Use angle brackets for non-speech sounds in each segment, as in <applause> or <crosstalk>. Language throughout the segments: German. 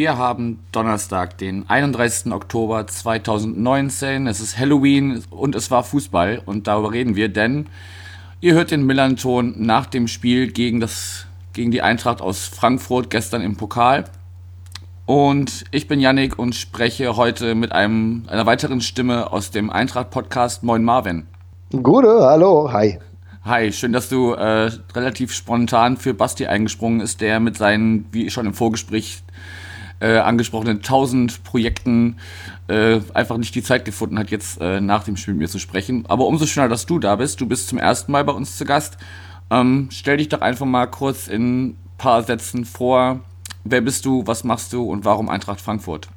wir haben Donnerstag, den 31. Oktober 2019. Es ist Halloween und es war Fußball und darüber reden wir, denn ihr hört den Millanton nach dem Spiel gegen das gegen die Eintracht aus Frankfurt gestern im Pokal. Und ich bin Yannick und spreche heute mit einem, einer weiteren Stimme aus dem Eintracht-Podcast. Moin Marvin. Gute, hallo, hi. Hi, schön, dass du äh, relativ spontan für Basti eingesprungen ist, der mit seinen, wie schon im Vorgespräch äh, angesprochenen tausend Projekten äh, einfach nicht die Zeit gefunden hat, jetzt äh, nach dem Spiel mit mir zu sprechen. Aber umso schöner, dass du da bist. Du bist zum ersten Mal bei uns zu Gast. Ähm, stell dich doch einfach mal kurz in ein paar Sätzen vor. Wer bist du, was machst du und warum Eintracht Frankfurt?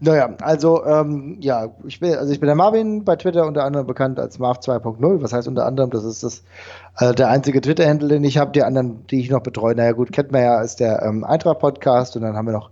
Naja, also ähm, ja, ich bin, also ich bin der Marvin, bei Twitter unter anderem bekannt als Marv 2.0. Was heißt unter anderem? Das ist das äh, der einzige Twitter-Handle, den ich habe. Die anderen, die ich noch betreue, naja gut, kennt man ja, ist der ähm, Eintracht-Podcast und dann haben wir noch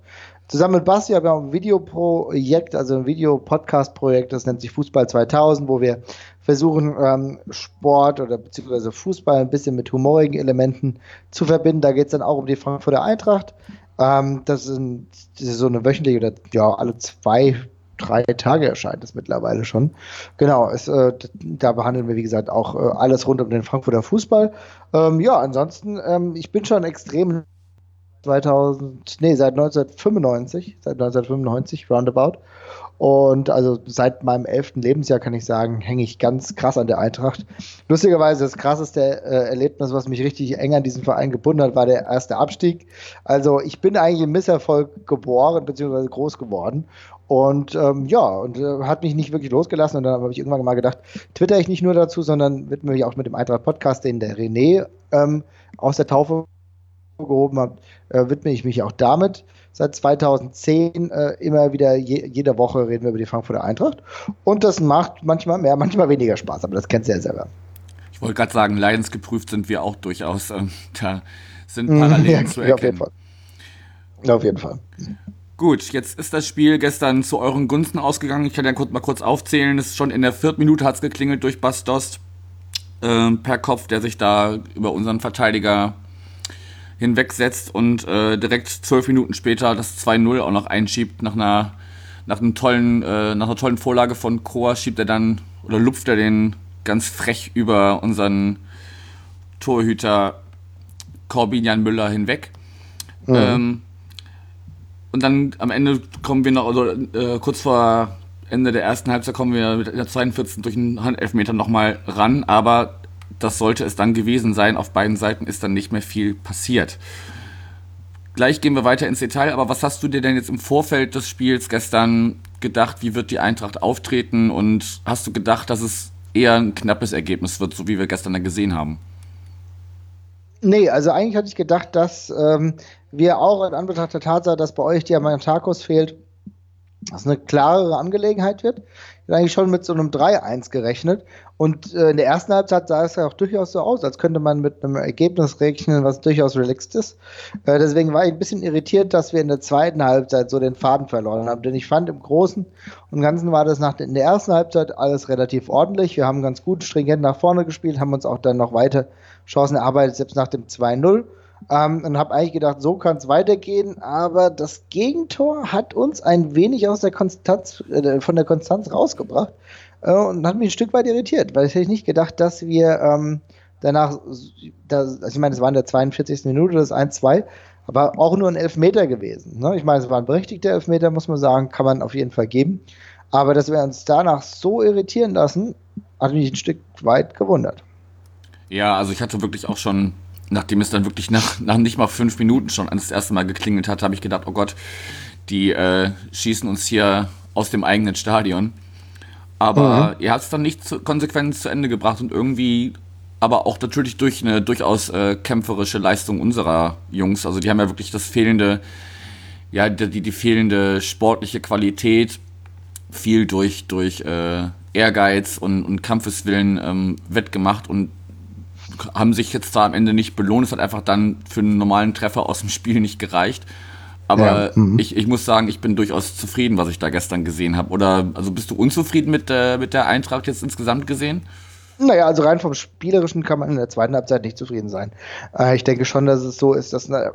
zusammen mit Basti haben wir auch ein Videoprojekt, also ein Videopodcast-Projekt, das nennt sich Fußball 2000, wo wir versuchen, ähm, Sport oder beziehungsweise Fußball ein bisschen mit humorigen Elementen zu verbinden. Da geht es dann auch um die Frankfurter Eintracht. Ähm, das, sind, das ist so eine wöchentliche oder ja, alle zwei, drei Tage erscheint es mittlerweile schon. Genau, es, äh, da behandeln wir, wie gesagt, auch äh, alles rund um den Frankfurter Fußball. Ähm, ja, ansonsten, ähm, ich bin schon extrem 2000, nee, seit 1995, seit 1995 roundabout. Und also seit meinem elften Lebensjahr kann ich sagen, hänge ich ganz krass an der Eintracht. Lustigerweise das krasseste äh, Erlebnis, was mich richtig eng an diesen Verein gebunden hat, war der erste Abstieg. Also ich bin eigentlich im Misserfolg geboren bzw. groß geworden. Und ähm, ja, und äh, hat mich nicht wirklich losgelassen. Und dann habe ich irgendwann mal gedacht, twitter ich nicht nur dazu, sondern widme mich auch mit dem Eintracht-Podcast, den der René ähm, aus der Taufe gehoben hat, äh, widme ich mich auch damit. Seit 2010 äh, immer wieder je, jede Woche reden wir über die Frankfurter Eintracht. Und das macht manchmal mehr, manchmal weniger Spaß, aber das kennst du ja selber. Ich wollte gerade sagen, leidensgeprüft sind wir auch durchaus. Ähm, da sind Parallelen ja, zu erkennen. Auf jeden Fall. Auf jeden Fall. Gut, jetzt ist das Spiel gestern zu euren Gunsten ausgegangen. Ich kann ja kurz, mal kurz aufzählen. Es ist schon in der vierten Minute hat es geklingelt durch Bastos äh, per Kopf, der sich da über unseren Verteidiger hinwegsetzt und äh, direkt zwölf Minuten später das 2-0 auch noch einschiebt nach einer nach einem tollen äh, nach einer tollen Vorlage von Kroa schiebt er dann oder lupft er den ganz frech über unseren Torhüter Corbinian Müller hinweg. Mhm. Ähm, und dann am Ende kommen wir noch, also äh, kurz vor Ende der ersten Halbzeit kommen wir mit der 42. durch einen Handelfmeter nochmal ran, aber das sollte es dann gewesen sein. Auf beiden Seiten ist dann nicht mehr viel passiert. Gleich gehen wir weiter ins Detail, aber was hast du dir denn jetzt im Vorfeld des Spiels gestern gedacht? Wie wird die Eintracht auftreten? Und hast du gedacht, dass es eher ein knappes Ergebnis wird, so wie wir gestern da gesehen haben? Nee, also eigentlich hatte ich gedacht, dass ähm, wir auch in Anbetracht der Tatsache, dass bei euch Diamantakos fehlt, dass eine klarere Angelegenheit wird. Ich habe eigentlich schon mit so einem 3-1 gerechnet. Und äh, in der ersten Halbzeit sah es ja auch durchaus so aus, als könnte man mit einem Ergebnis rechnen, was durchaus relaxed ist. Äh, deswegen war ich ein bisschen irritiert, dass wir in der zweiten Halbzeit so den Faden verloren haben. Denn ich fand im Großen und Ganzen war das nach in der ersten Halbzeit alles relativ ordentlich. Wir haben ganz gut stringent nach vorne gespielt, haben uns auch dann noch weiter Chancen erarbeitet, selbst nach dem 2-0. Ähm, und habe eigentlich gedacht, so kann es weitergehen, aber das Gegentor hat uns ein wenig aus der Konstanz, äh, von der Konstanz rausgebracht äh, und hat mich ein Stück weit irritiert, weil ich hätte nicht gedacht, dass wir ähm, danach, das, also ich meine, es war in der 42. Minute das 1-2, aber auch nur ein Elfmeter gewesen. Ne? Ich meine, es war ein berechtigter Elfmeter, muss man sagen, kann man auf jeden Fall geben. Aber dass wir uns danach so irritieren lassen, hat mich ein Stück weit gewundert. Ja, also ich hatte wirklich auch schon nachdem es dann wirklich nach, nach nicht mal fünf Minuten schon das erste Mal geklingelt hat, habe ich gedacht, oh Gott, die äh, schießen uns hier aus dem eigenen Stadion. Aber mhm. ihr habt es dann nicht zu, konsequent zu Ende gebracht und irgendwie, aber auch natürlich durch eine durchaus äh, kämpferische Leistung unserer Jungs. Also die haben ja wirklich das fehlende, ja, die, die fehlende sportliche Qualität viel durch, durch äh, Ehrgeiz und, und Kampfeswillen ähm, wettgemacht und haben sich jetzt da am Ende nicht belohnt. Es hat einfach dann für einen normalen Treffer aus dem Spiel nicht gereicht. Aber ja. mhm. ich, ich muss sagen, ich bin durchaus zufrieden, was ich da gestern gesehen habe. Oder also bist du unzufrieden mit, äh, mit der Eintracht jetzt insgesamt gesehen? Naja, also rein vom Spielerischen kann man in der zweiten Halbzeit nicht zufrieden sein. Äh, ich denke schon, dass es so ist, dass äh,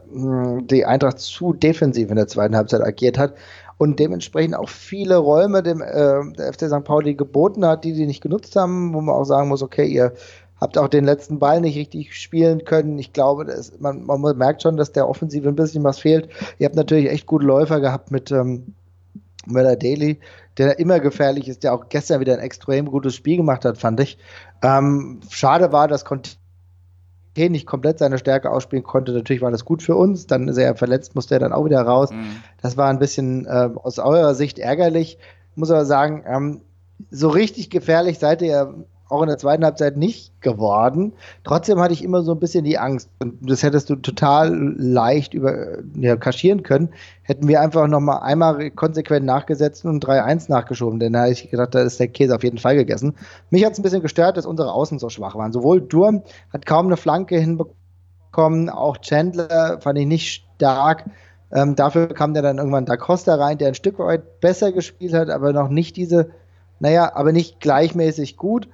die Eintracht zu defensiv in der zweiten Halbzeit agiert hat und dementsprechend auch viele Räume dem äh, der FC St. Pauli geboten hat, die sie nicht genutzt haben, wo man auch sagen muss, okay, ihr habt auch den letzten Ball nicht richtig spielen können. Ich glaube, das, man, man merkt schon, dass der Offensive ein bisschen was fehlt. Ihr habt natürlich echt gute Läufer gehabt mit ähm, Möller Daly, der immer gefährlich ist, der auch gestern wieder ein extrem gutes Spiel gemacht hat, fand ich. Ähm, schade war, dass Conte nicht komplett seine Stärke ausspielen konnte. Natürlich war das gut für uns. Dann ist er verletzt, musste er dann auch wieder raus. Mhm. Das war ein bisschen äh, aus eurer Sicht ärgerlich. Muss aber sagen, ähm, so richtig gefährlich seid ihr auch in der zweiten Halbzeit nicht geworden. Trotzdem hatte ich immer so ein bisschen die Angst. Und das hättest du total leicht über, ja, kaschieren können. Hätten wir einfach noch mal einmal konsequent nachgesetzt und 3-1 nachgeschoben. Denn da habe ich gedacht, da ist der Käse auf jeden Fall gegessen. Mich hat es ein bisschen gestört, dass unsere Außen so schwach waren. Sowohl Durm hat kaum eine Flanke hinbekommen, auch Chandler fand ich nicht stark. Ähm, dafür kam der dann irgendwann Da Costa rein, der ein Stück weit besser gespielt hat, aber noch nicht diese, naja, aber nicht gleichmäßig gut.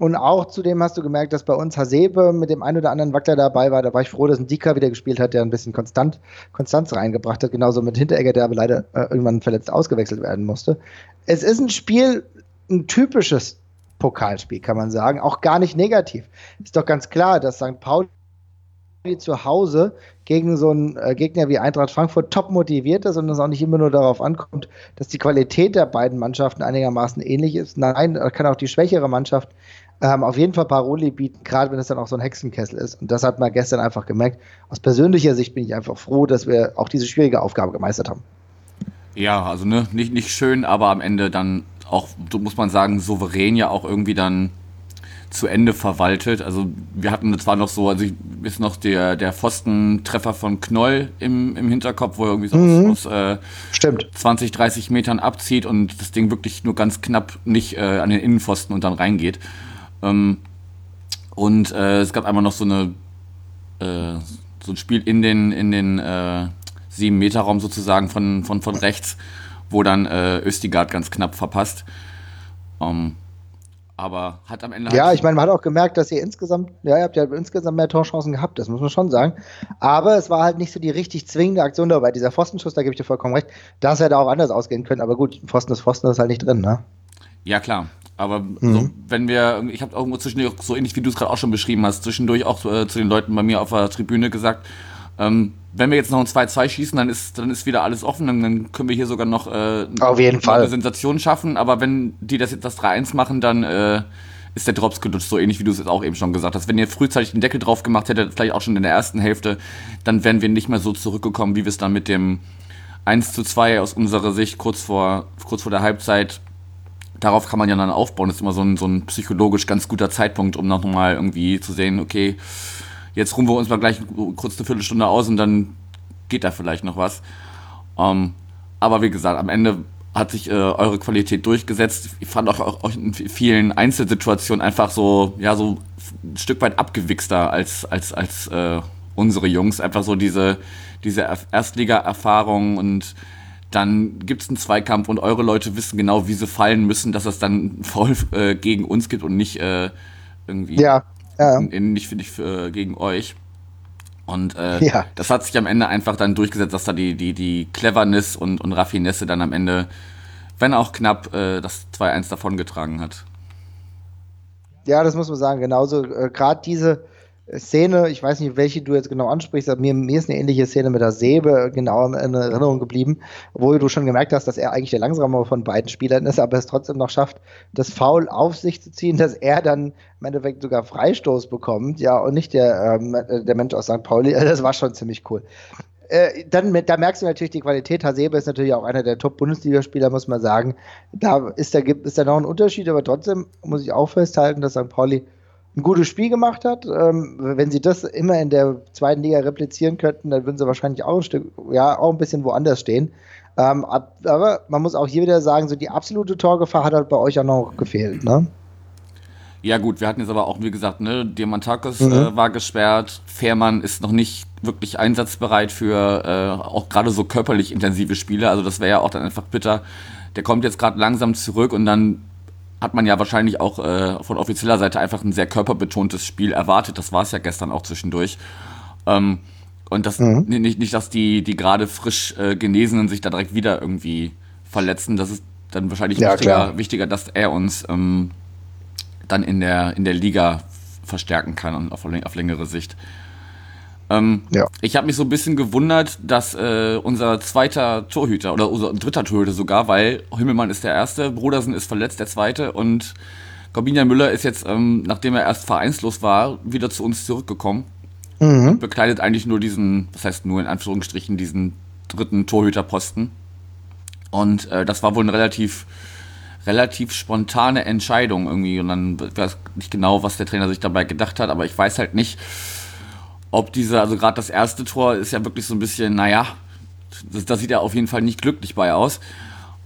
Und auch zudem hast du gemerkt, dass bei uns Hasebe mit dem einen oder anderen Wackler dabei war. Da war ich froh, dass ein Dika wieder gespielt hat, der ein bisschen Konstant, Konstanz reingebracht hat. Genauso mit Hinteregger, der aber leider äh, irgendwann verletzt ausgewechselt werden musste. Es ist ein Spiel, ein typisches Pokalspiel, kann man sagen. Auch gar nicht negativ. Ist doch ganz klar, dass St. Pauli zu Hause gegen so einen äh, Gegner wie Eintracht Frankfurt top motiviert ist und es auch nicht immer nur darauf ankommt, dass die Qualität der beiden Mannschaften einigermaßen ähnlich ist. Nein, kann auch die schwächere Mannschaft ähm, auf jeden Fall Paroli bieten, gerade wenn es dann auch so ein Hexenkessel ist. Und das hat man gestern einfach gemerkt. Aus persönlicher Sicht bin ich einfach froh, dass wir auch diese schwierige Aufgabe gemeistert haben. Ja, also ne, nicht, nicht schön, aber am Ende dann auch, so muss man sagen, souverän ja auch irgendwie dann zu Ende verwaltet. Also wir hatten zwar noch so, also ich, ist noch der, der Pfostentreffer von Knoll im, im Hinterkopf, wo er irgendwie so mhm. aus, aus äh, Stimmt. 20, 30 Metern abzieht und das Ding wirklich nur ganz knapp nicht äh, an den Innenpfosten und dann reingeht. Ähm, und äh, es gab einmal noch so eine äh, so ein Spiel in den in den äh, sieben Meter Raum sozusagen von von von rechts, wo dann äh, Östigard ganz knapp verpasst. Ähm, aber hat am Ende. Ja, halt ich meine, man hat auch gemerkt, dass ihr insgesamt, ja, ihr habt ja insgesamt mehr Torchancen gehabt, das muss man schon sagen. Aber es war halt nicht so die richtig zwingende Aktion dabei. Dieser Pfostenschuss, da gebe ich dir vollkommen recht, das hätte auch anders ausgehen können. Aber gut, Pfosten ist Pfosten, das ist halt nicht drin, ne? Ja, klar. Aber mhm. so, wenn wir, ich habe irgendwo zwischendurch, so ähnlich wie du es gerade auch schon beschrieben hast, zwischendurch auch äh, zu den Leuten bei mir auf der Tribüne gesagt, ähm, wenn wir jetzt noch ein 2-2 schießen, dann ist, dann ist wieder alles offen, dann können wir hier sogar noch, äh, auf jeden Fall. eine Sensation schaffen. Aber wenn die das jetzt das 3-1 machen, dann äh, ist der Drops gelutscht, so ähnlich wie du es jetzt auch eben schon gesagt hast. Wenn ihr frühzeitig den Deckel drauf gemacht hättet, vielleicht auch schon in der ersten Hälfte, dann wären wir nicht mehr so zurückgekommen, wie wir es dann mit dem 1 zu 2 aus unserer Sicht kurz vor, kurz vor der Halbzeit darauf kann man ja dann aufbauen. Das ist immer so ein, so ein psychologisch ganz guter Zeitpunkt, um noch mal irgendwie zu sehen, okay, jetzt ruhen wir uns mal gleich kurz eine Viertelstunde aus und dann geht da vielleicht noch was. Ähm, aber wie gesagt, am Ende hat sich äh, eure Qualität durchgesetzt. Ich fand auch, auch in vielen Einzelsituationen einfach so, ja, so ein Stück weit abgewichster als, als, als äh, unsere Jungs. Einfach so diese, diese Erstliga-Erfahrung und dann gibt es einen Zweikampf und eure Leute wissen genau, wie sie fallen müssen, dass es dann voll äh, gegen uns gibt und nicht äh, irgendwie ja, ja. In, in, nicht, nicht äh, gegen euch. Und äh, ja. das hat sich am Ende einfach dann durchgesetzt, dass da die, die, die Cleverness und, und Raffinesse dann am Ende, wenn auch knapp, äh, das 2-1 davongetragen hat. Ja, das muss man sagen. Genauso, äh, gerade diese Szene, ich weiß nicht, welche du jetzt genau ansprichst, aber mir, mir ist eine ähnliche Szene mit der Säbe genau in Erinnerung geblieben, wo du schon gemerkt hast, dass er eigentlich der langsamere von beiden Spielern ist, aber es trotzdem noch schafft, das Foul auf sich zu ziehen, dass er dann im Endeffekt sogar Freistoß bekommt, ja, und nicht der, ähm, der Mensch aus St. Pauli. <laughs> Das war schon ziemlich cool. Äh, dann, da merkst du natürlich die Qualität. Hasebe ist natürlich auch einer der Top-Bundesligaspieler, muss man sagen. Da ist da, ist da noch ein Unterschied, aber trotzdem muss ich auch festhalten, dass St. Pauli ein gutes Spiel gemacht hat. Ähm, wenn sie das immer in der zweiten Liga replizieren könnten, dann würden sie wahrscheinlich auch ein Stück, ja, auch ein bisschen woanders stehen. Ähm, aber man muss auch hier wieder sagen, so die absolute Torgefahr hat halt bei euch auch noch gefehlt, ne? Ja gut, wir hatten jetzt aber auch, wie gesagt, ne, Diamantakis mhm. äh, war gesperrt, Fährmann ist noch nicht wirklich einsatzbereit für äh, auch gerade so körperlich intensive Spiele, also das wäre ja auch dann einfach bitter. Der kommt jetzt gerade langsam zurück und dann hat man ja wahrscheinlich auch äh, von offizieller Seite einfach ein sehr körperbetontes Spiel erwartet. Das war es ja gestern auch zwischendurch. Ähm, und das mhm. nicht, nicht, dass die, die gerade frisch äh, Genesenen sich da direkt wieder irgendwie verletzen. Das ist dann wahrscheinlich ja, wichtiger, wichtiger, dass er uns ähm, dann in der, in der Liga verstärken kann und auf, auf längere Sicht. Ähm, ja. Ich habe mich so ein bisschen gewundert, dass äh, unser zweiter Torhüter oder unser dritter Torhüter sogar, weil Himmelmann ist der erste, Brudersen ist verletzt, der zweite und Corbinian Müller ist jetzt, ähm, nachdem er erst vereinslos war, wieder zu uns zurückgekommen. Mhm. Und bekleidet eigentlich nur diesen, was heißt nur in Anführungsstrichen, diesen dritten Torhüterposten. Und äh, das war wohl eine relativ, relativ spontane Entscheidung irgendwie. Und dann weiß ich nicht genau, was der Trainer sich dabei gedacht hat, aber ich weiß halt nicht, ob diese, also gerade das erste Tor ist ja wirklich so ein bisschen, naja, das, das sieht ja auf jeden Fall nicht glücklich bei aus.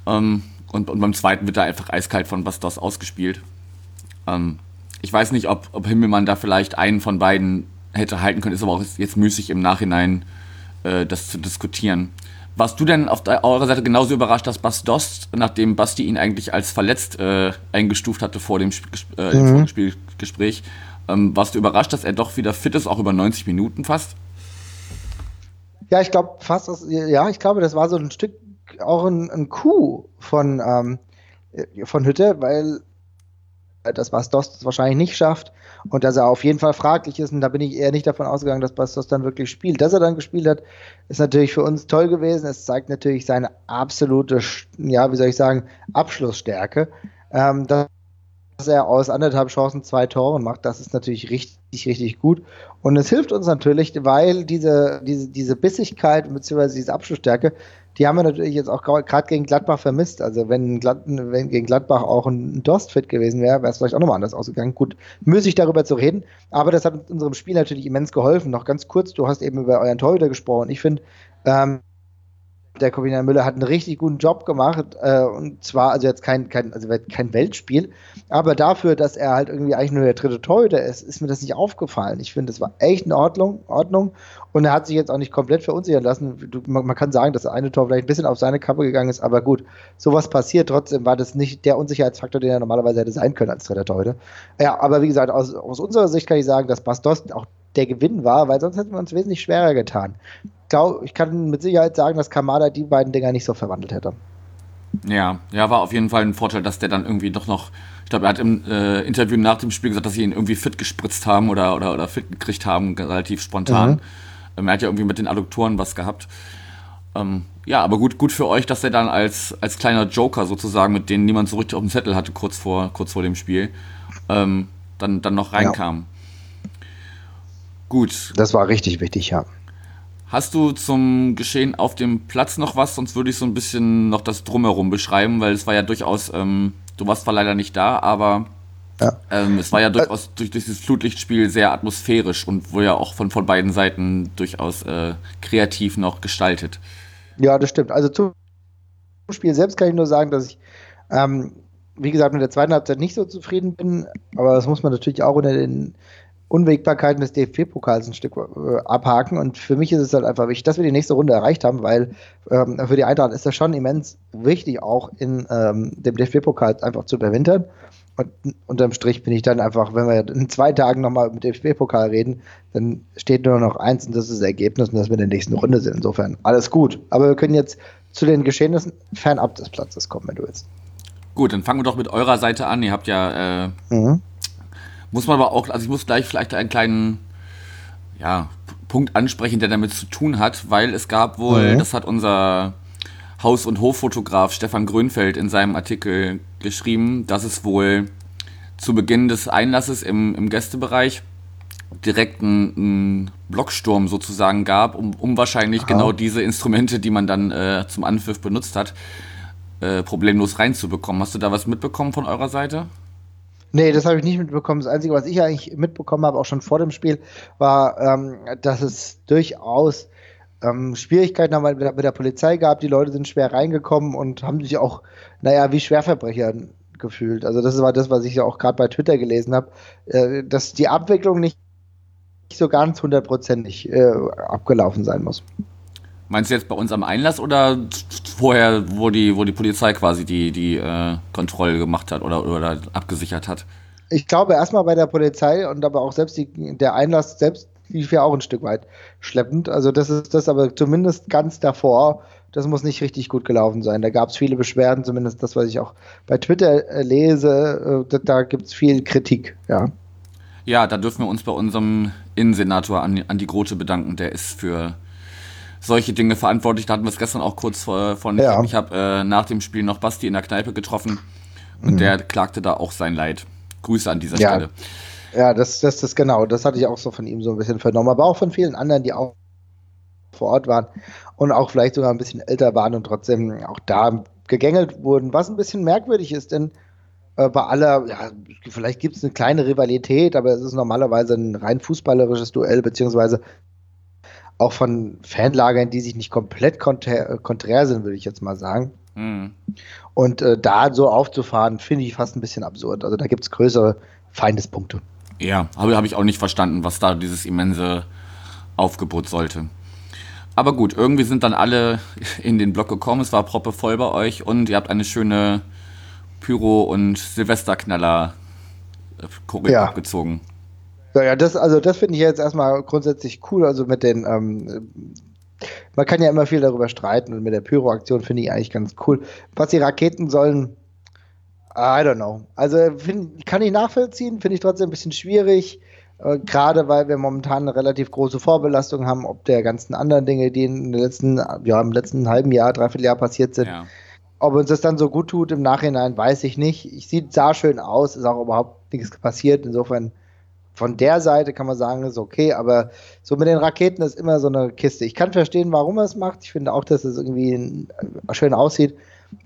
Ähm, und, und, beim zweiten wird er einfach eiskalt von Bastos ausgespielt. Ähm, ich weiß nicht, ob, ob Himmelmann da vielleicht einen von beiden hätte halten können, ist aber auch jetzt müßig im Nachhinein äh, das zu diskutieren. Warst du denn auf eurer Seite genauso überrascht, dass Bastos, nachdem Basti ihn eigentlich als verletzt äh, eingestuft hatte vor dem, Sp äh, mhm. Spielgespräch, ähm, warst du überrascht, dass er doch wieder fit ist, auch über 90 Minuten fast? Ja, ich glaube fast, ja, ich glaube, das war so ein Stück auch ein, ein Coup von, ähm, von Hütte, weil das Bastos wahrscheinlich nicht schafft und dass er auf jeden Fall fraglich ist. Und da bin ich eher nicht davon ausgegangen, dass Bastos dann wirklich spielt. Dass er dann gespielt hat, ist natürlich für uns toll gewesen. Es zeigt natürlich seine absolute, ja, wie soll ich sagen, Abschlussstärke. Ähm, dass er aus anderthalb Chancen zwei Tore macht, das ist natürlich richtig, richtig gut. Und es hilft uns natürlich, weil diese, diese, diese Bissigkeit bzw. diese Abschlussstärke die haben wir natürlich jetzt auch gerade gegen Gladbach vermisst. Also wenn, Glad wenn gegen Gladbach auch ein Dost fit gewesen wäre, wäre es vielleicht auch nochmal anders ausgegangen. Gut, müßig darüber zu reden, aber das hat unserem Spiel natürlich immens geholfen. Noch ganz kurz, du hast eben über euren Torhüter gesprochen. Ich finde, ähm, der Corbinian Müller hat einen richtig guten Job gemacht äh, und zwar also jetzt kein kein also kein Weltspiel, aber dafür, dass er halt irgendwie eigentlich nur der dritte Torhüter ist, ist mir das nicht aufgefallen. Ich finde, das war echt in Ordnung, Ordnung und er hat sich jetzt auch nicht komplett verunsichern lassen. Du, man, man, kann sagen, dass der eine Tor vielleicht ein bisschen auf seine Kappe gegangen ist, aber gut, sowas passiert. Trotzdem war das nicht der Unsicherheitsfaktor, den er normalerweise hätte sein können als dritter Torhüter. Ja, aber wie gesagt, aus, aus unserer Sicht kann ich sagen, dass Bastos auch der Gewinn war, weil sonst hätten wir uns wesentlich schwerer getan glaube, ich kann mit Sicherheit sagen, dass Kamada die beiden Dinger nicht so verwandelt hätte. Ja, ja, war auf jeden Fall ein Vorteil, dass der dann irgendwie doch noch, ich glaube, er hat im äh, Interview nach dem Spiel gesagt, dass sie ihn irgendwie fit gespritzt haben oder, oder, oder fit gekriegt haben, relativ spontan. Mhm. Ähm, er hat ja irgendwie mit den Adduktoren was gehabt. Ähm, ja, aber gut, gut für euch, dass er dann als, als kleiner Joker sozusagen, mit dem niemand so richtig auf dem Zettel hatte, kurz vor, kurz vor dem Spiel, ähm, dann, dann noch reinkam. Ja. Gut. Das war richtig wichtig, ja. Hast du zum Geschehen auf dem Platz noch was? Sonst würde ich so ein bisschen noch das Drumherum beschreiben, weil es war ja durchaus, ähm, du warst zwar leider nicht da, aber ja. ähm, es war ja durchaus durch, durch dieses Flutlichtspiel sehr atmosphärisch und wurde ja auch von, von beiden Seiten durchaus äh, kreativ noch gestaltet. Ja, das stimmt. Also zum Spiel selbst kann ich nur sagen, dass ich, ähm, wie gesagt, mit der zweiten Halbzeit nicht so zufrieden bin, aber das muss man natürlich auch unter den Unwägbarkeiten des DFB-Pokals ein Stück äh, abhaken. Und für mich ist es halt einfach wichtig, dass wir die nächste Runde erreicht haben, weil ähm, für die Eintracht ist das schon immens wichtig, auch in ähm, dem DFB-Pokal einfach zu überwintern. Und unterm Strich bin ich dann einfach, wenn wir in zwei Tagen nochmal mit dem DFB-Pokal reden, dann steht nur noch eins und das ist das Ergebnis und dass wir in der nächsten Runde sind. Insofern alles gut. Aber wir können jetzt zu den Geschehnissen fernab des Platzes kommen, wenn du willst. Gut, dann fangen wir doch mit eurer Seite an. Ihr habt ja äh, mhm muss man aber auch, also ich muss gleich vielleicht einen kleinen ja, Punkt ansprechen, der damit zu tun hat, weil es gab wohl, mhm. das hat unser Haus- und Hoffotograf Stefan Grönfeld in seinem Artikel geschrieben, dass es wohl zu Beginn des Einlasses im, im Gästebereich direkt einen, einen Blocksturm sozusagen gab, um, um wahrscheinlich Aha. genau diese Instrumente, die man dann äh, zum Anpfiff benutzt hat, äh, problemlos reinzubekommen. Hast du da was mitbekommen von eurer Seite? Nee, das habe ich nicht mitbekommen. Das Einzige, was ich eigentlich mitbekommen habe, auch schon vor dem Spiel, war, ähm, dass es durchaus ähm, Schwierigkeiten mit der, mit der, Polizei gab. Die Leute sind schwer reingekommen und haben sich auch, naja, wie Schwerverbrecher gefühlt. Also das war das, was ich ja auch gerade bei Twitter gelesen habe, äh, dass die Abwicklung nicht so ganz hundertprozentig äh, abgelaufen sein muss. Meinst du jetzt bei uns am Einlass oder vorher, wo die, wo die Polizei quasi die, die äh, Kontrolle gemacht hat oder, oder abgesichert hat? Ich glaube erstmal bei der Polizei und aber auch selbst die, der Einlass selbst lief ja auch ein Stück weit schleppend. Also das ist das aber zumindest ganz davor. Das muss nicht richtig gut gelaufen sein. Da gab es viele Beschwerden, zumindest das, was ich auch bei Twitter äh, lese. Äh, da, da gibt es viel Kritik, ja. Ja, da dürfen wir uns bei unserem Innensenator Andi Grote bedanken. Der ist für solche Dinge verantwortlich. Da hatten wir es gestern auch kurz vor, von. Ja. Ich habe äh, nach dem Spiel noch Basti in der Kneipe getroffen und mhm. der klagte da auch sein Leid. Grüße an dieser ja. Stelle. Ja, das, das, das genau. Das hatte ich auch so von ihm so ein bisschen vernommen, aber auch von vielen anderen, die auch vor Ort waren und auch vielleicht sogar ein bisschen älter waren und trotzdem auch da gegängelt wurden, was ein bisschen merkwürdig ist, denn äh, bei aller, ja, vielleicht gibt es eine kleine Rivalität, aber es ist normalerweise ein rein fußballerisches Duell, beziehungsweise auch von Fanlagern, die sich nicht komplett konträr, konträr sind, würde ich jetzt mal sagen. Mhm. Und äh, da so aufzufahren, finde ich fast ein bisschen absurd. Also da gibt es größere Feindespunkte. Ja, habe hab ich auch nicht verstanden, was da dieses immense Aufgebot sollte. Aber gut, irgendwie sind dann alle <laughs> in den Block gekommen. Es war proppe voll bei euch und ihr habt eine schöne Pyro- und Silvesterknaller-Choreo ja. abgezogen. Ja, ja, das, also das finde ich jetzt erstmal grundsätzlich cool. Also mit den, ähm, man kann ja immer viel darüber streiten und mit der Pyro-Aktion finde ich eigentlich ganz cool. Was die Raketen sollen, I don't know. Also find, kann ich nachvollziehen, finde ich trotzdem ein bisschen schwierig. Äh, Gerade weil wir momentan eine relativ große Vorbelastung haben, ob der ganzen anderen Dinge, die in den letzten, ja, im letzten halben Jahr, dreiviertel Jahr passiert sind. Ja. Ob uns das dann so gut tut im Nachhinein, weiß ich nicht. Ich sieht, sah schön aus, ist auch überhaupt nichts passiert. Insofern von der Seite kann man sagen, ist okay, aber so mit den Raketen ist immer so eine Kiste. Ich kann verstehen, warum er es macht. Ich finde auch, dass es irgendwie schön aussieht.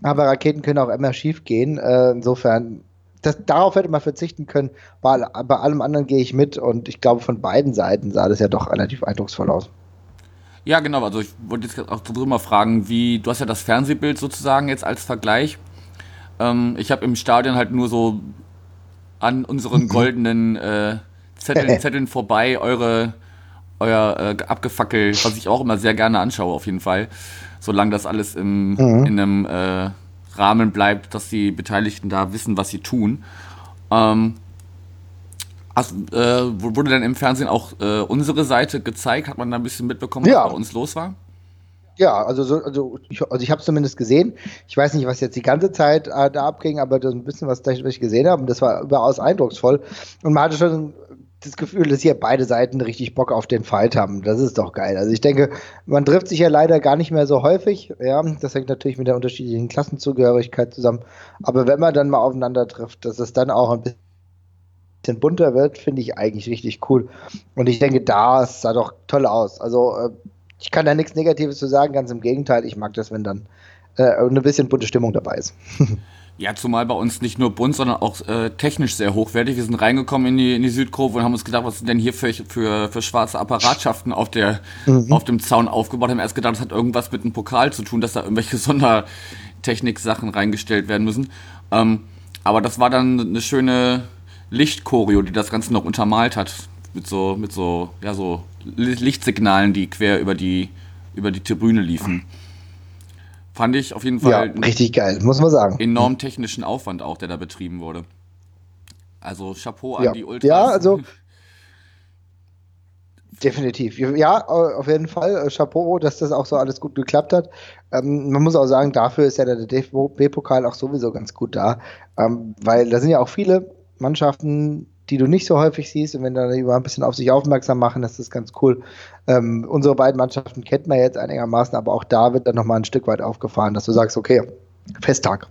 Aber Raketen können auch immer schief gehen. Äh, insofern, das, darauf hätte man verzichten können. Bei, bei allem anderen gehe ich mit und ich glaube, von beiden Seiten sah das ja doch relativ eindrucksvoll aus. Ja, genau. Also ich wollte jetzt auch drüber fragen, wie, du hast ja das Fernsehbild sozusagen jetzt als Vergleich. Ähm, ich habe im Stadion halt nur so an unseren <laughs> goldenen äh, Zetteln, <laughs> Zetteln vorbei eure euer äh, Abgefackel, was ich auch immer sehr gerne anschaue, auf jeden Fall solange das alles im, mhm. in einem äh, Rahmen bleibt, dass die Beteiligten da wissen, was sie tun. Ähm, hast, äh, wurde dann im Fernsehen auch äh, unsere Seite gezeigt? Hat man da ein bisschen mitbekommen, was bei uns los war? Ja, also, so, also ich, also ich habe es zumindest gesehen. Ich weiß nicht, was jetzt die ganze Zeit äh, da abging, aber so ein bisschen, was ich gesehen habe, und das war überaus eindrucksvoll. Und man hatte schon das Gefühl, dass hier beide Seiten richtig Bock auf den Fight haben. Das ist doch geil. Also ich denke, man trifft sich ja leider gar nicht mehr so häufig. Ja, das hängt natürlich mit der unterschiedlichen Klassenzugehörigkeit zusammen. Aber wenn man dann mal aufeinander trifft, dass es dann auch ein bisschen bunter wird, finde ich eigentlich richtig cool. Und ich denke, da sah doch toll aus. Also äh, ich kann da nichts Negatives zu sagen, ganz im Gegenteil. Ich mag das, wenn dann äh, eine bisschen bunte Stimmung dabei ist. <laughs> Ja, zumal bei uns nicht nur bunt, sondern auch äh, technisch sehr hochwertig. Wir sind reingekommen in die, in die Südkurve und haben uns gedacht, was sind denn hier für, für, für schwarze Apparatschaften auf, der, mhm. auf dem Zaun aufgebaut. Haben erst gedacht, das hat irgendwas mit einem Pokal zu tun, dass da irgendwelche <laughs> Sondertechnik-Sachen reingestellt werden müssen. Ähm, aber das war dann eine schöne Lichtchoreo, die das Ganze noch untermalt hat. Mit so, mit so, ja, so Lichtsignalen, die quer über die, über die Tribüne liefen. Fand ich auf jeden Fall. Ja, richtig geil, muss man sagen. Enorm technischen Aufwand auch, der da betrieben wurde. Also Chapeau an ja. die Ultras. Ja, also Definitiv. Ja, auf jeden Fall. Äh, Chapeau, dass das auch so alles gut geklappt hat. Ähm, man muss auch sagen, dafür ist ja der DFB-Pokal auch sowieso ganz gut da. Ähm, weil da sind ja auch viele Mannschaften, die du nicht so häufig siehst. Und wenn da die ein bisschen auf sich aufmerksam machen, das ist ganz cool. Ähm, unsere beiden Mannschaften kennt man jetzt einigermaßen, aber auch da wird dann nochmal ein Stück weit aufgefahren, dass du sagst, okay, Festtag.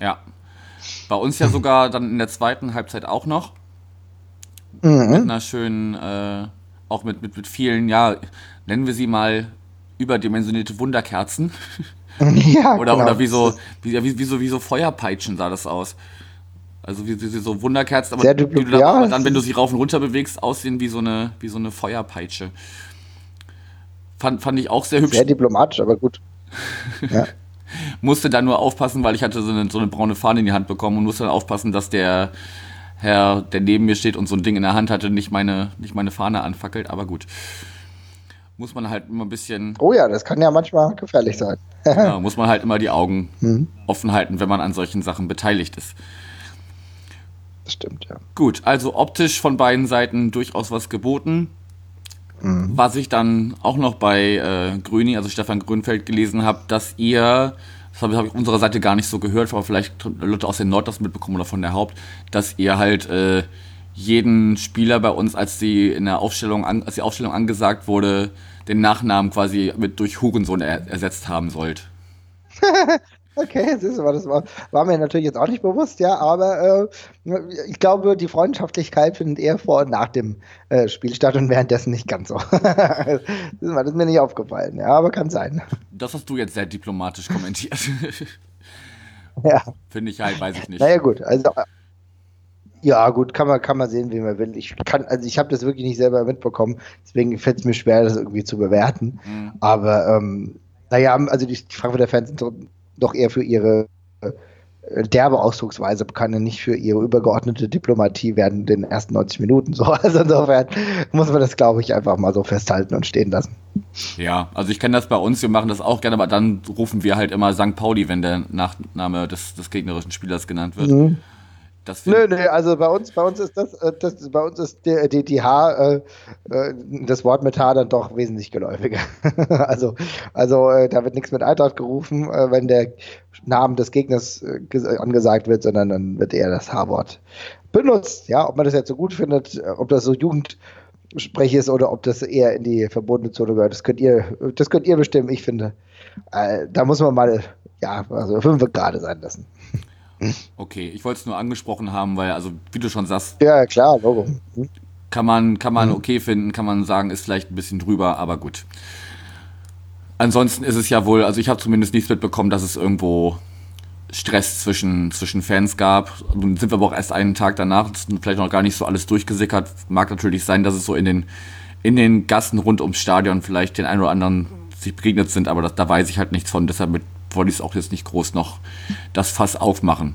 Ja. Bei uns ja sogar dann in der zweiten Halbzeit auch noch. Mhm. Mit einer schönen, äh, auch mit, mit, mit vielen, ja, nennen wir sie mal überdimensionierte Wunderkerzen. <laughs> Ja, oder, genau. oder wie so, wie, wie, wie, so, wie so Feuerpeitschen sah das aus. Also wie, wie so Wunderkerzen, aber, du ja, dann, wenn du sie rauf und runter bewegst, aussehen wie so eine, wie so eine Feuerpeitsche. Fand, fand ich auch sehr hübsch. Sehr diplomatisch, aber gut. <laughs> ja. musste dann nur aufpassen, weil ich hatte so eine, so eine braune Fahne in die Hand bekommen und musste dann aufpassen, dass der Herr, der neben mir steht und so ein Ding in der Hand hatte, nicht meine, nicht meine Fahne anfackelt, aber gut. Muss man halt immer ein bisschen. Oh ja, das kann ja manchmal gefährlich sein. ja, muss man halt immer die Augen <laughs> mhm. offen halten, wenn man an solchen Sachen beteiligt ist. Das stimmt, ja. Gut, also optisch von beiden Seiten durchaus was geboten. Mhm. Was ich dann auch noch bei äh, Grüni, also Stefan Grünfeld, gelesen habe, dass ihr, das habe hab ich auf unserer Seite gar nicht so gehört, aber vielleicht Leute aus der Nord das mitbekommen oder von der Haupt, dass ihr halt äh, jeden Spieler bei uns, als die in der Aufstellung, an, als die Aufstellung angesagt wurde, den Nachnamen quasi mit durch Hurensohn er, ersetzt haben sollt. <laughs> Okay, siehst du, das war, war, mir natürlich jetzt auch nicht bewusst, ja, aber äh, ich glaube, die Freundschaftlichkeit findet eher vor und nach dem äh, Spiel statt und währenddessen nicht ganz so. <laughs> das, ist mir nicht aufgefallen, ja, aber kann sein. Das hast du jetzt sehr diplomatisch kommentiert. <laughs> ja. Finde ich halt, weiß ich nicht. Naja, gut, also. Ja, gut, kann man, kann man sehen, wie man will. Ich kann, also ich habe das wirklich nicht selber mitbekommen, deswegen fällt es mir schwer, das irgendwie zu bewerten. Mhm. Aber ähm, naja, also die Frankfurter Fans sind doch eher für ihre äh, derbe Ausdrucksweise bekannt, nicht für ihre übergeordnete Diplomatie während den ersten 90 Minuten. So, <laughs> also insofern muss man das, glaube ich, einfach mal so festhalten und stehen lassen. Ja, also ich kenne das bei uns, wir machen das auch gerne, aber dann rufen wir halt immer St. Pauli, wenn der Nachname des, des gegnerischen Spielers genannt wird. Mhm. Nö, nö, also bei uns, bei uns ist das, äh, das bei uns ist die, die, die H, äh, äh, das Wort mit H dann doch wesentlich geläufiger. <laughs> also, also äh, da wird nichts mit Eintracht gerufen, äh, wenn der Name des Gegners äh, angesagt wird, sondern dann wird eher das H-Wort benutzt. Ja, ob man das jetzt so gut findet, ob das so Jugendsprech ist oder ob das eher in die verbotene Zone gehört, das könnt ihr, das könnt ihr bestimmen. Ich finde, da muss man mal, ja, also fünf gerade sein lassen. Okay, ich wollte es nur angesprochen haben, weil, also, wie du schon sagst. Ja, klar, Logo. Mhm. Kann man, kann man mhm. okay finden, kann man sagen, ist vielleicht ein bisschen drüber, aber gut. Ansonsten ist es ja wohl, also ich habe zumindest nichts mitbekommen, dass es irgendwo Stress zwischen, zwischen Fans gab. Nun sind wir aber auch erst einen Tag danach, vielleicht noch gar nicht so alles durchgesickert. Mag natürlich sein, dass es so in den, in den Gassen rund ums Stadion vielleicht den einen oder anderen sich begegnet sind, aber das, da weiß ich halt nichts von. Deshalb mit wollte ich es auch jetzt nicht groß noch das Fass aufmachen.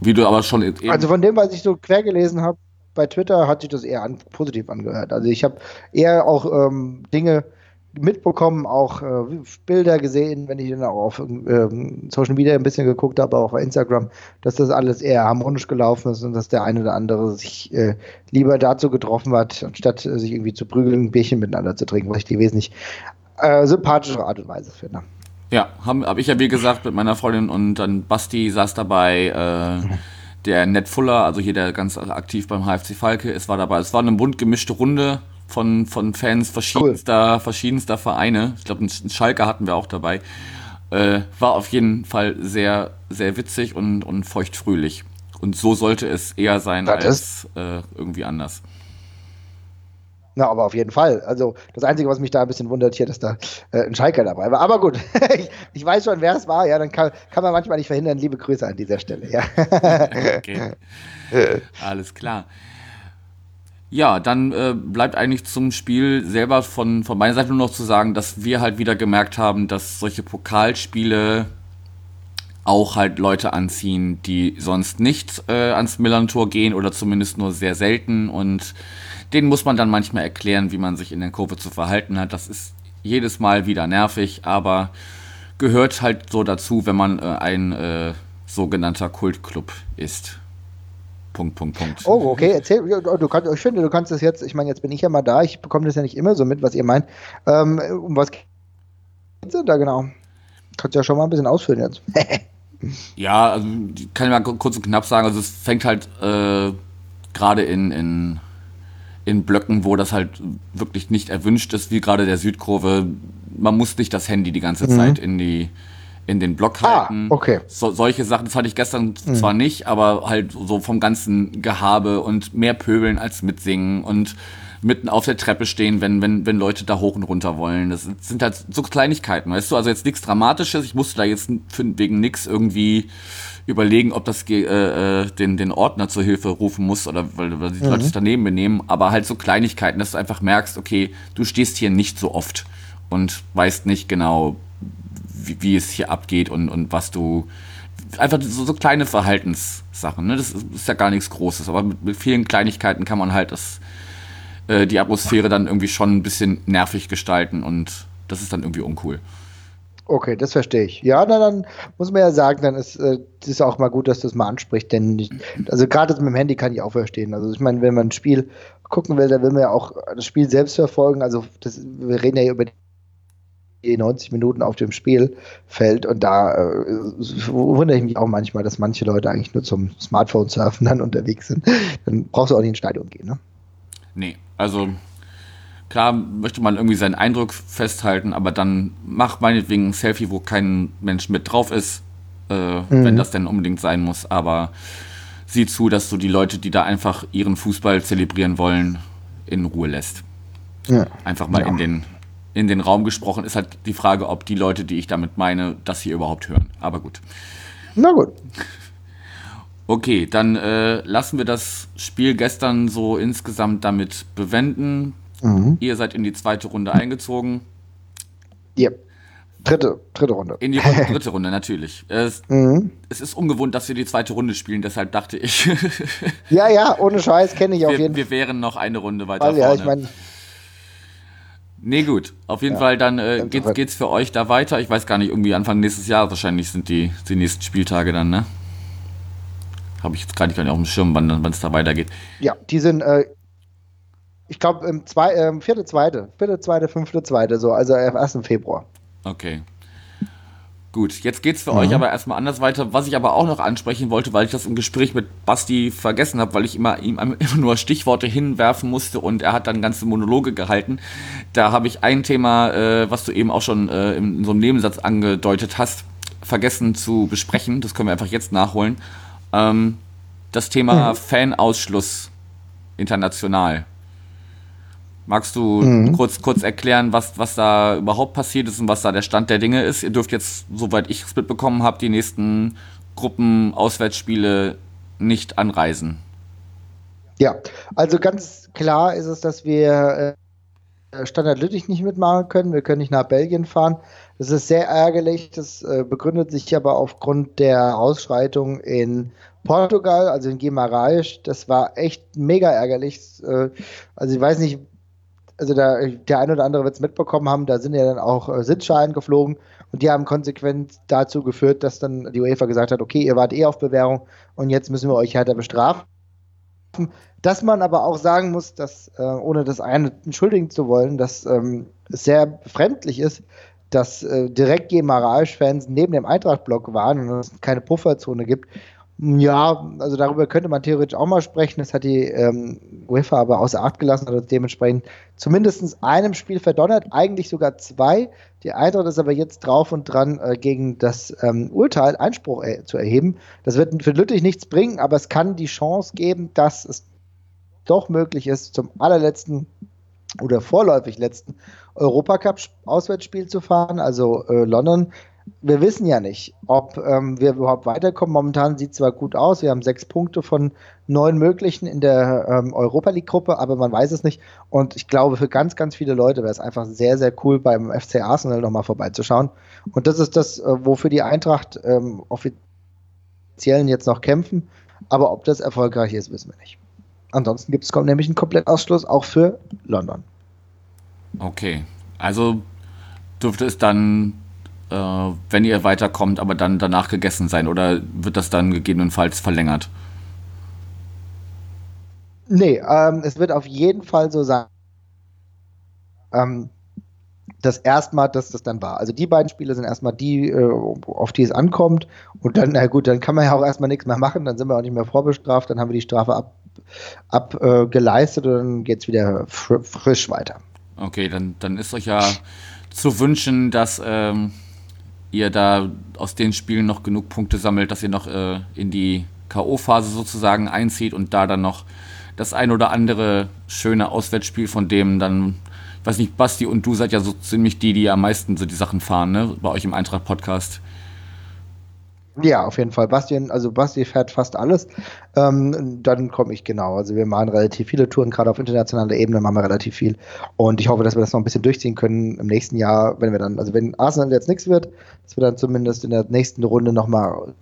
Wie du aber schon. also von dem, was ich so quer gelesen habe, bei Twitter hat sich das eher an, positiv angehört. Also ich habe eher auch ähm, Dinge mitbekommen, auch äh, Bilder gesehen, wenn ich dann auch auf ähm, Social Media ein bisschen geguckt habe, auch auf Instagram, dass das alles eher harmonisch gelaufen ist und dass der eine oder andere sich äh, lieber dazu getroffen hat, anstatt äh, sich irgendwie zu prügeln, ein Bierchen miteinander zu trinken, was ich die wesentlich äh, sympathische Art und Weise finde. Ja, habe hab ich ja wie gesagt mit meiner Freundin und dann Basti saß dabei, äh, der Ned Fuller, also hier der ganz aktiv beim HFC Falke, es war dabei. Es war eine bunt gemischte Runde von, von Fans verschiedenster, cool. verschiedenster Vereine. Ich glaube, einen Schalke hatten wir auch dabei. Äh, war auf jeden Fall sehr, sehr witzig und, und feuchtfröhlich. Und so sollte es eher sein das als äh, irgendwie anders. Na, aber auf jeden Fall. Also das Einzige, was mich da ein bisschen wundert, hier, dass da äh, ein Schalker dabei war. Aber gut, <laughs> ich, ich, weiß schon, wer es war. Ja, dann kann, kann, man manchmal nicht verhindern. Liebe Grüße an dieser Stelle. Ja. <laughs> okay. <laughs> Alles klar. Ja, dann äh, bleibt eigentlich zum Spiel selber von, von meiner Seite nur noch zu sagen, dass wir halt wieder gemerkt haben, dass solche Pokalspiele auch halt Leute anziehen, die sonst nicht äh, ans Millantor gehen oder zumindest nur sehr selten und den muss man dann manchmal erklären, wie man sich in der Kurve zu verhalten hat. Das ist jedes Mal wieder nervig, aber gehört halt so dazu, wenn man äh, ein äh, sogenannter Kultclub ist. Punkt, Punkt, Punkt. Oh, okay, erzähl. Du kannst, ich finde, du kannst das jetzt, ich meine, jetzt bin ich ja mal da, ich bekomme das ja nicht immer so mit, was ihr meint. Ähm, um was geht es denn da genau? Kannst du ja schon mal ein bisschen ausführen jetzt. <laughs> ja, also kann ich mal kurz und knapp sagen, also es fängt halt äh, gerade in, in in Blöcken, wo das halt wirklich nicht erwünscht ist, wie gerade der Südkurve. Man muss nicht das Handy die ganze mhm. Zeit in die in den Block ah, halten. Ah, okay. So, solche Sachen, das hatte ich gestern mhm. zwar nicht, aber halt so vom ganzen Gehabe und mehr pöbeln als mitsingen und mitten auf der Treppe stehen, wenn, wenn, wenn Leute da hoch und runter wollen. Das sind halt so Kleinigkeiten, weißt du? Also jetzt nichts Dramatisches. Ich musste da jetzt wegen nichts irgendwie überlegen, ob das äh, äh, den, den Ordner zur Hilfe rufen muss oder weil, weil die mhm. Leute sich daneben benehmen, aber halt so Kleinigkeiten, dass du einfach merkst, okay, du stehst hier nicht so oft und weißt nicht genau, wie, wie es hier abgeht und, und was du. Einfach so, so kleine Verhaltenssachen. Ne? Das ist, ist ja gar nichts Großes, aber mit, mit vielen Kleinigkeiten kann man halt das, äh, die Atmosphäre dann irgendwie schon ein bisschen nervig gestalten und das ist dann irgendwie uncool. Okay, das verstehe ich. Ja, na, dann muss man ja sagen, dann ist es äh, auch mal gut, dass du es mal ansprichst, denn ich, also gerade mit dem Handy kann ich auch verstehen. Also ich meine, wenn man ein Spiel gucken will, dann will man ja auch das Spiel selbst verfolgen. Also das, wir reden ja über die 90 Minuten auf dem Spielfeld und da äh, wundere ich mich auch manchmal, dass manche Leute eigentlich nur zum Smartphone surfen dann <laughs> unterwegs sind. Dann brauchst du auch nicht ins Stadion gehen, ne? Nee, also klar möchte man irgendwie seinen Eindruck festhalten, aber dann mach meinetwegen ein Selfie, wo kein Mensch mit drauf ist, äh, mhm. wenn das denn unbedingt sein muss. Aber sieh zu, dass du die Leute, die da einfach ihren Fußball zelebrieren wollen, in Ruhe lässt. Ja. Einfach mal ja. in, den, in den Raum gesprochen. Ist halt die Frage, ob die Leute, die ich damit meine, das hier überhaupt hören. Aber gut. Na gut. Okay, dann äh, lassen wir das Spiel gestern so insgesamt damit bewenden. Mhm. Ihr seid in die zweite Runde eingezogen. Ja. Dritte, dritte Runde. In die <laughs> Runde, dritte Runde, natürlich. Es, mhm. es, ist ungewohnt, dass wir die zweite Runde spielen, deshalb dachte ich. <laughs> ja, ja, ohne Scheiß kenne ich auf wir, jeden Fall. Wir wären noch eine Runde weiter Weil, vorne. Ja, ich mein, Nee, gut. Auf jeden ja, Fall, dann äh, geht's, geht's für euch da weiter. Ich weiß gar nicht, irgendwie Anfang nächstes Jahr wahrscheinlich sind die, die nächsten Spieltage dann, ne? Habe ich jetzt gerade nicht auf dem Schirm, wann es da weitergeht. Ja, die sind äh, ich glaube, im zwei, ähm, vierte, zweite, vierte, zweite, fünfte, zweite, so, also am 1. Februar. Okay. Gut, jetzt geht es für mhm. euch aber erstmal anders weiter. Was ich aber auch noch ansprechen wollte, weil ich das im Gespräch mit Basti vergessen habe, weil ich immer ihm <laughs> immer nur Stichworte hinwerfen musste und er hat dann ganze Monologe gehalten. Da habe ich ein Thema, äh, was du eben auch schon äh, in, in, so einem Nebensatz angedeutet hast, vergessen zu besprechen. Das können wir einfach jetzt nachholen. Ähm, das Thema mhm. Fanausschluss international. Magst du mhm. kurz, kurz erklären, was, was da überhaupt passiert ist und was da der Stand der Dinge ist? Ihr dürft jetzt, soweit ich es mitbekommen habe, die nächsten Gruppen-Auswärtsspiele nicht anreisen. Ja, also ganz klar ist es, dass wir äh, Standard Lüttich nicht mitmachen können. Wir können nicht nach Belgien fahren. Das ist sehr ärgerlich. Das äh, begründet sich aber aufgrund der Ausschreitung in Portugal, also in Guimarães. Das war echt mega ärgerlich. Äh, also ich weiß nicht, also da, der eine oder andere wird es mitbekommen haben, da sind ja dann auch äh, Sitzschalen geflogen und die haben konsequent dazu geführt, dass dann die UEFA gesagt hat, okay, ihr wart eh auf Bewährung und jetzt müssen wir euch härter bestrafen. Dass man aber auch sagen muss, dass, äh, ohne das eine entschuldigen zu wollen, dass ähm, es sehr befremdlich ist, dass äh, direkt Gemarasch-Fans neben dem Eintracht-Block waren und es keine Pufferzone gibt ja, also darüber könnte man theoretisch auch mal sprechen. Das hat die ähm, UEFA aber außer Acht gelassen und dementsprechend zumindest einem Spiel verdonnert, eigentlich sogar zwei. Die Eintracht ist aber jetzt drauf und dran, äh, gegen das ähm, Urteil Einspruch äh, zu erheben. Das wird für Lüttich nichts bringen, aber es kann die Chance geben, dass es doch möglich ist, zum allerletzten oder vorläufig letzten Europacup-Auswärtsspiel zu fahren, also äh, London wir wissen ja nicht, ob ähm, wir überhaupt weiterkommen. Momentan sieht es zwar gut aus, wir haben sechs Punkte von neun möglichen in der ähm, Europa League-Gruppe, aber man weiß es nicht. Und ich glaube, für ganz, ganz viele Leute wäre es einfach sehr, sehr cool, beim FC Arsenal nochmal vorbeizuschauen. Und das ist das, äh, wofür die Eintracht ähm, offiziellen jetzt noch kämpfen. Aber ob das erfolgreich ist, wissen wir nicht. Ansonsten gibt es nämlich einen Komplettausschluss auch für London. Okay, also dürfte es dann äh, wenn ihr weiterkommt, aber dann danach gegessen sein? Oder wird das dann gegebenenfalls verlängert? Nee, ähm, es wird auf jeden Fall so sein, ähm, dass erstmal, dass das dann war. Also die beiden Spiele sind erstmal die, äh, auf die es ankommt. Und dann, na gut, dann kann man ja auch erstmal nichts mehr machen. Dann sind wir auch nicht mehr vorbestraft. Dann haben wir die Strafe abgeleistet ab, äh, und dann geht es wieder fr frisch weiter. Okay, dann, dann ist euch ja zu wünschen, dass. Ähm ihr da aus den Spielen noch genug Punkte sammelt, dass ihr noch äh, in die K.O.-Phase sozusagen einzieht und da dann noch das ein oder andere schöne Auswärtsspiel, von dem dann, ich weiß nicht, Basti und du seid ja so ziemlich die, die am meisten so die Sachen fahren, ne? Bei euch im Eintracht-Podcast. Ja, auf jeden Fall. Bastian, also Basti fährt fast alles. Ähm, dann komme ich genau. Also wir machen relativ viele Touren, gerade auf internationaler Ebene machen wir relativ viel. Und ich hoffe, dass wir das noch ein bisschen durchziehen können im nächsten Jahr, wenn wir dann, also wenn Arsenal jetzt nichts wird, dass wir dann zumindest in der nächsten Runde nochmal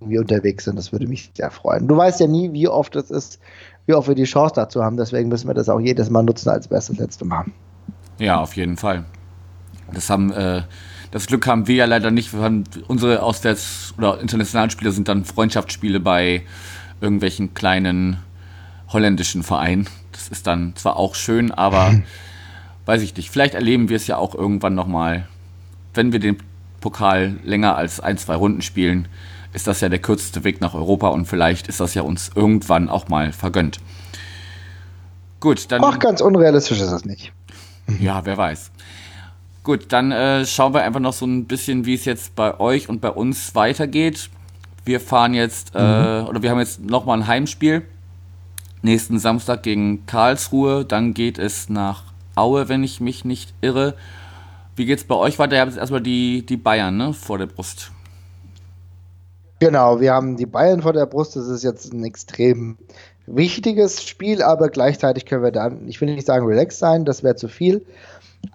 irgendwie unterwegs sind. Das würde mich sehr freuen. Du weißt ja nie, wie oft es ist, wie oft wir die Chance dazu haben. Deswegen müssen wir das auch jedes Mal nutzen, als wäre das letzte Mal. Ja, auf jeden Fall. Das haben äh, das Glück haben wir ja leider nicht. Unsere Auswärts- oder internationalen Spiele sind dann Freundschaftsspiele bei irgendwelchen kleinen holländischen Vereinen. Das ist dann zwar auch schön, aber <laughs> weiß ich nicht. Vielleicht erleben wir es ja auch irgendwann nochmal. Wenn wir den Pokal länger als ein, zwei Runden spielen, ist das ja der kürzeste Weg nach Europa und vielleicht ist das ja uns irgendwann auch mal vergönnt. Gut, dann. Ach, ganz unrealistisch ist das nicht. Ja, wer weiß. Gut, dann äh, schauen wir einfach noch so ein bisschen, wie es jetzt bei euch und bei uns weitergeht. Wir fahren jetzt, äh, mhm. oder wir haben jetzt nochmal ein Heimspiel. Nächsten Samstag gegen Karlsruhe. Dann geht es nach Aue, wenn ich mich nicht irre. Wie geht es bei euch weiter? Ihr habt jetzt erstmal die, die Bayern ne, vor der Brust. Genau, wir haben die Bayern vor der Brust. Das ist jetzt ein extrem wichtiges Spiel, aber gleichzeitig können wir dann, ich will nicht sagen relaxed sein, das wäre zu viel.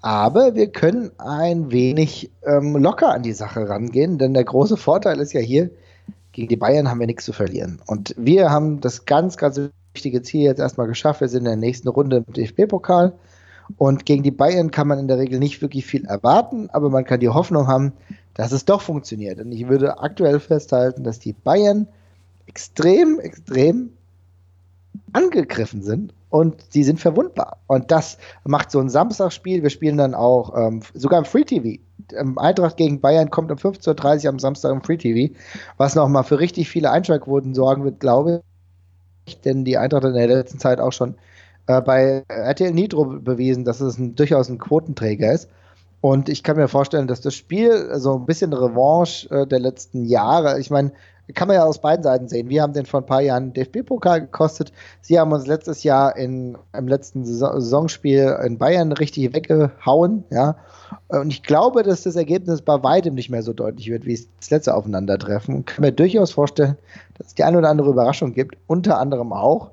Aber wir können ein wenig ähm, locker an die Sache rangehen, denn der große Vorteil ist ja hier, gegen die Bayern haben wir nichts zu verlieren. Und wir haben das ganz, ganz wichtige Ziel jetzt erstmal geschafft. Wir sind in der nächsten Runde im DFB-Pokal. Und gegen die Bayern kann man in der Regel nicht wirklich viel erwarten, aber man kann die Hoffnung haben, dass es doch funktioniert. Und ich würde aktuell festhalten, dass die Bayern extrem, extrem angegriffen sind und sie sind verwundbar. Und das macht so ein Samstagsspiel. Wir spielen dann auch ähm, sogar im Free TV. Ähm, Eintracht gegen Bayern kommt um 15.30 Uhr am Samstag im Free TV, was nochmal für richtig viele Einschaltquoten sorgen wird, glaube ich. Denn die Eintracht hat in der letzten Zeit auch schon äh, bei RTL Nitro bewiesen, dass es ein, durchaus ein Quotenträger ist. Und ich kann mir vorstellen, dass das Spiel so ein bisschen Revanche äh, der letzten Jahre, ich meine, kann man ja aus beiden Seiten sehen. Wir haben den vor ein paar Jahren DFB-Pokal gekostet. Sie haben uns letztes Jahr in, im letzten Saisonspiel in Bayern richtig weggehauen. Ja. Und ich glaube, dass das Ergebnis bei weitem nicht mehr so deutlich wird, wie es das letzte Aufeinandertreffen. Ich kann mir durchaus vorstellen, dass es die eine oder andere Überraschung gibt. Unter anderem auch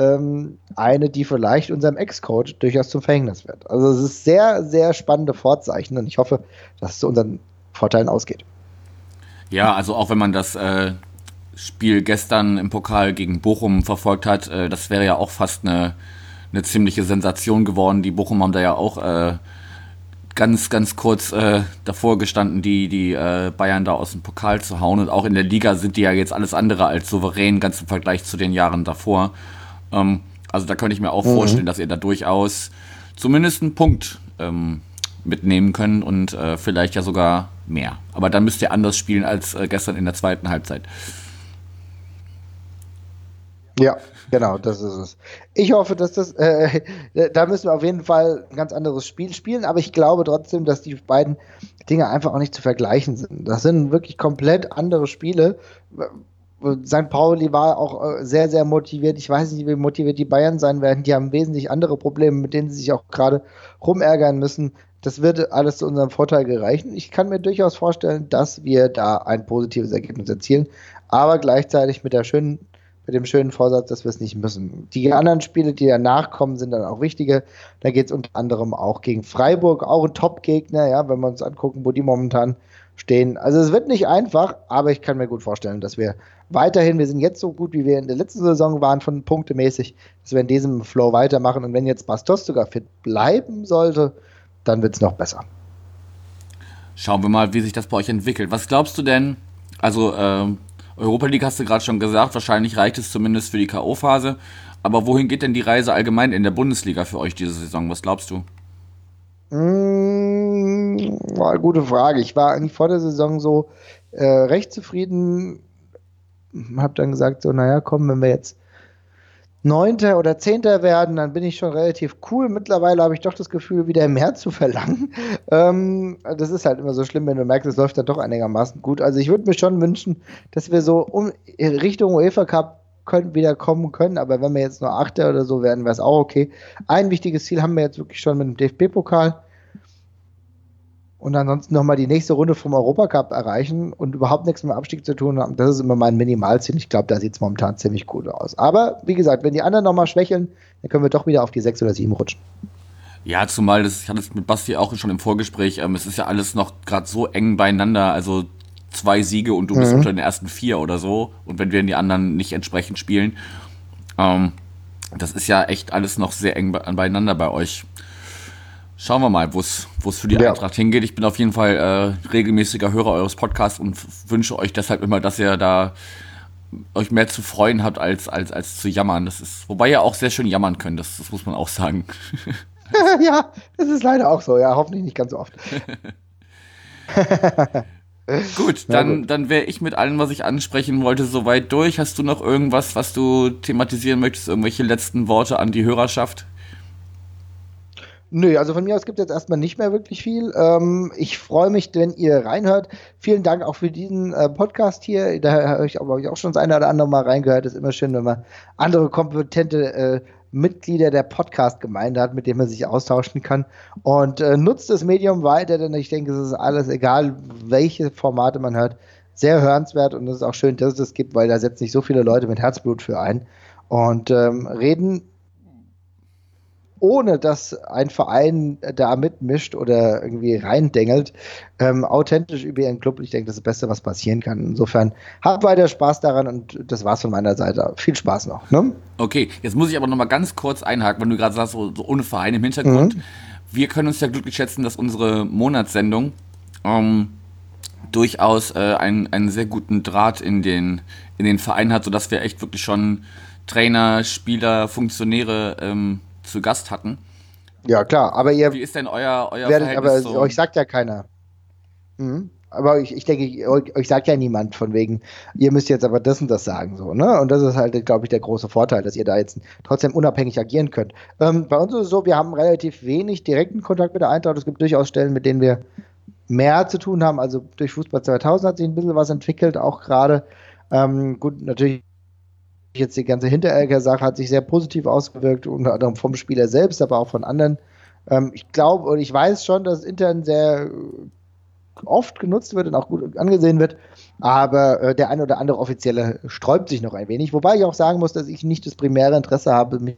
ähm, eine, die vielleicht unserem Ex-Coach durchaus zum Verhängnis wird. Also es ist sehr, sehr spannende Vorzeichen und ich hoffe, dass es zu unseren Vorteilen ausgeht. Ja, also auch wenn man das äh, Spiel gestern im Pokal gegen Bochum verfolgt hat, äh, das wäre ja auch fast eine, eine ziemliche Sensation geworden. Die Bochum haben da ja auch äh, ganz, ganz kurz äh, davor gestanden, die, die äh, Bayern da aus dem Pokal zu hauen. Und auch in der Liga sind die ja jetzt alles andere als souverän, ganz im Vergleich zu den Jahren davor. Ähm, also da könnte ich mir auch mhm. vorstellen, dass ihr da durchaus zumindest einen Punkt ähm, mitnehmen können und äh, vielleicht ja sogar mehr. Aber dann müsst ihr anders spielen als äh, gestern in der zweiten Halbzeit. Ja, genau, das ist es. Ich hoffe, dass das, äh, <laughs> da müssen wir auf jeden Fall ein ganz anderes Spiel spielen, aber ich glaube trotzdem, dass die beiden Dinge einfach auch nicht zu vergleichen sind. Das sind wirklich komplett andere Spiele. St. Pauli war auch äh, sehr, sehr motiviert. Ich weiß nicht, wie motiviert die Bayern sein werden. Die haben wesentlich andere Probleme, mit denen sie sich auch gerade rumärgern müssen. Das wird alles zu unserem Vorteil gereichen. Ich kann mir durchaus vorstellen, dass wir da ein positives Ergebnis erzielen, aber gleichzeitig mit der schönen mit dem schönen Vorsatz, dass wir es nicht müssen. Die anderen Spiele, die danach kommen, sind dann auch wichtige. Da geht es unter anderem auch gegen Freiburg, auch ein Top-Gegner, ja, wenn wir uns angucken, wo die momentan stehen. Also es wird nicht einfach, aber ich kann mir gut vorstellen, dass wir weiterhin, wir sind jetzt so gut, wie wir in der letzten Saison waren, von punktemäßig, dass wir in diesem Flow weitermachen. Und wenn jetzt Bastos sogar fit bleiben sollte, dann wird es noch besser. Schauen wir mal, wie sich das bei euch entwickelt. Was glaubst du denn? Also, äh, Europa League hast du gerade schon gesagt, wahrscheinlich reicht es zumindest für die K.O.-Phase. Aber wohin geht denn die Reise allgemein in der Bundesliga für euch diese Saison? Was glaubst du? Mmh, gute Frage. Ich war eigentlich vor der Saison so äh, recht zufrieden. Hab dann gesagt, so, naja, komm, wenn wir jetzt Neunter oder Zehnter werden, dann bin ich schon relativ cool. Mittlerweile habe ich doch das Gefühl, wieder mehr zu verlangen. <laughs> Ähm, das ist halt immer so schlimm, wenn du merkst, es läuft dann doch einigermaßen gut. Also ich würde mir schon wünschen, dass wir so um, Richtung UEFA Cup können, wieder kommen können, aber wenn wir jetzt nur Achter oder so werden, wäre es auch okay. Ein wichtiges Ziel haben wir jetzt wirklich schon mit dem DFB-Pokal. Und ansonsten nochmal die nächste Runde vom Europacup erreichen und überhaupt nichts mit dem Abstieg zu tun haben. Das ist immer mein Minimalziel. Ich glaube, da sieht es momentan ziemlich gut aus. Aber wie gesagt, wenn die anderen nochmal schwächeln, dann können wir doch wieder auf die sechs oder sieben rutschen. Ja, zumal das, ich hatte es mit Basti auch schon im Vorgespräch, ähm, es ist ja alles noch gerade so eng beieinander, also zwei Siege und du bist mhm. unter den ersten vier oder so. Und wenn wir in die anderen nicht entsprechend spielen, ähm, das ist ja echt alles noch sehr eng beieinander bei euch. Schauen wir mal, wo es für die ja. Eintracht hingeht. Ich bin auf jeden Fall äh, regelmäßiger Hörer eures Podcasts und wünsche euch deshalb immer, dass ihr da euch mehr zu freuen habt als, als, als zu jammern. Das ist, wobei ihr auch sehr schön jammern könnt, das, das muss man auch sagen. <laughs> ja, das ist leider auch so, ja, hoffentlich nicht ganz so oft. <laughs> gut, dann, dann wäre ich mit allem, was ich ansprechen wollte, soweit durch. Hast du noch irgendwas, was du thematisieren möchtest? Irgendwelche letzten Worte an die Hörerschaft? Nö, also von mir aus gibt es jetzt erstmal nicht mehr wirklich viel. Ähm, ich freue mich, wenn ihr reinhört. Vielen Dank auch für diesen äh, Podcast hier. Da habe ich, hab ich auch schon das eine oder andere Mal reingehört. ist immer schön, wenn man andere kompetente äh, Mitglieder der Podcast-Gemeinde hat, mit denen man sich austauschen kann. Und äh, nutzt das Medium weiter, denn ich denke, es ist alles, egal welche Formate man hört, sehr hörenswert und es ist auch schön, dass es das gibt, weil da setzen sich so viele Leute mit Herzblut für ein und ähm, reden ohne dass ein Verein da mitmischt oder irgendwie reindengelt, ähm, authentisch über ihren Club. Ich denke, das ist das Beste, was passieren kann. Insofern habt weiter Spaß daran und das war's von meiner Seite. Viel Spaß noch. Ne? Okay, jetzt muss ich aber noch mal ganz kurz einhaken, wenn du gerade sagst, so, so, ohne Verein im Hintergrund. Mhm. Wir können uns ja glücklich schätzen, dass unsere Monatssendung ähm, durchaus äh, einen, einen sehr guten Draht in den, in den Verein hat, sodass wir echt wirklich schon Trainer, Spieler, Funktionäre ähm, zu Gast hatten. Ja, klar, aber ihr. Wie ist denn euer, euer werdet, Verhältnis Aber so? euch sagt ja keiner. Mhm. Aber ich, ich denke, euch, euch, sagt ja niemand von wegen, ihr müsst jetzt aber das und das sagen, so, ne? Und das ist halt, glaube ich, der große Vorteil, dass ihr da jetzt trotzdem unabhängig agieren könnt. Ähm, bei uns ist es so, wir haben relativ wenig direkten Kontakt mit der Eintracht. Es gibt durchaus Stellen, mit denen wir mehr zu tun haben. Also durch Fußball 2000 hat sich ein bisschen was entwickelt, auch gerade. Ähm, gut, natürlich jetzt die ganze Hinteregger-Sache hat sich sehr positiv ausgewirkt, unter anderem vom Spieler selbst, aber auch von anderen. Ähm, ich glaube und ich weiß schon, dass intern sehr oft genutzt wird und auch gut angesehen wird, aber äh, der eine oder andere Offizielle sträubt sich noch ein wenig, wobei ich auch sagen muss, dass ich nicht das primäre Interesse habe, mich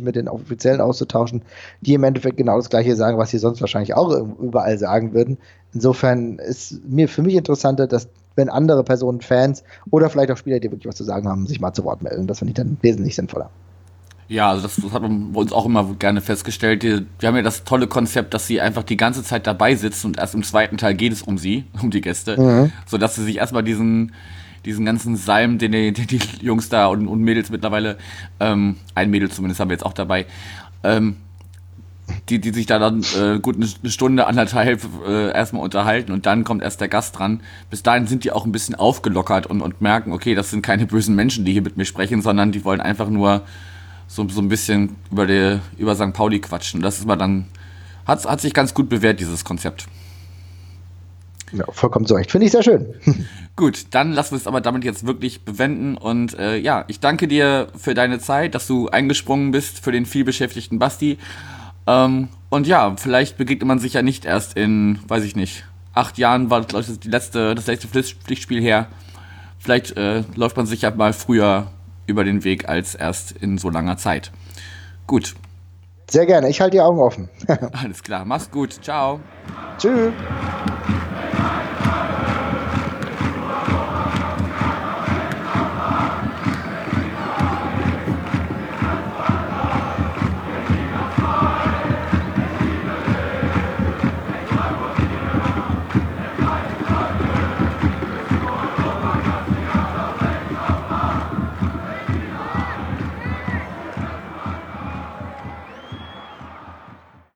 mit den Offiziellen auszutauschen, die im Endeffekt genau das Gleiche sagen, was sie sonst wahrscheinlich auch überall sagen würden. Insofern ist mir für mich interessanter, dass wenn andere Personen, Fans oder vielleicht auch Spieler, die wirklich was zu sagen haben, sich mal zu Wort melden. Das finde ich dann wesentlich sinnvoller. Ja, also das, das, hat man bei uns auch immer gerne festgestellt. Wir haben ja das tolle Konzept, dass sie einfach die ganze Zeit dabei sitzen und erst im zweiten Teil geht es um sie, <laughs> um die Gäste, mhm. sodass sie sich erstmal diesen diesen ganzen Salm, den die, die Jungs da und, und Mädels mittlerweile, ähm, ein Mädel zumindest haben wir jetzt auch dabei, ähm, die, die sich da dann äh, gut eine Stunde, anderthalb äh, erstmal unterhalten und dann kommt erst der Gast dran. Bis dahin sind die auch ein bisschen aufgelockert und, und merken, okay, das sind keine bösen Menschen, die hier mit mir sprechen, sondern die wollen einfach nur so, so ein bisschen über, die, über St. Pauli quatschen. Das ist mal dann, hat, hat sich ganz gut bewährt, dieses Konzept. Ja, vollkommen so recht. Finde ich sehr schön. <laughs> Gut, dann lassen wir es aber damit jetzt wirklich bewenden. Und äh, ja, ich danke dir für deine Zeit, dass du eingesprungen bist für den vielbeschäftigten Basti. Ähm, und ja, vielleicht begegnet man sich ja nicht erst in, weiß ich nicht, acht Jahren war das, die letzte, das letzte Pflichtspiel her. Vielleicht äh, läuft man sich ja mal früher über den Weg als erst in so langer Zeit. Gut. Sehr gerne. Ich halte die Augen offen. <laughs> Alles klar. Mach's gut. Ciao. Tschüss.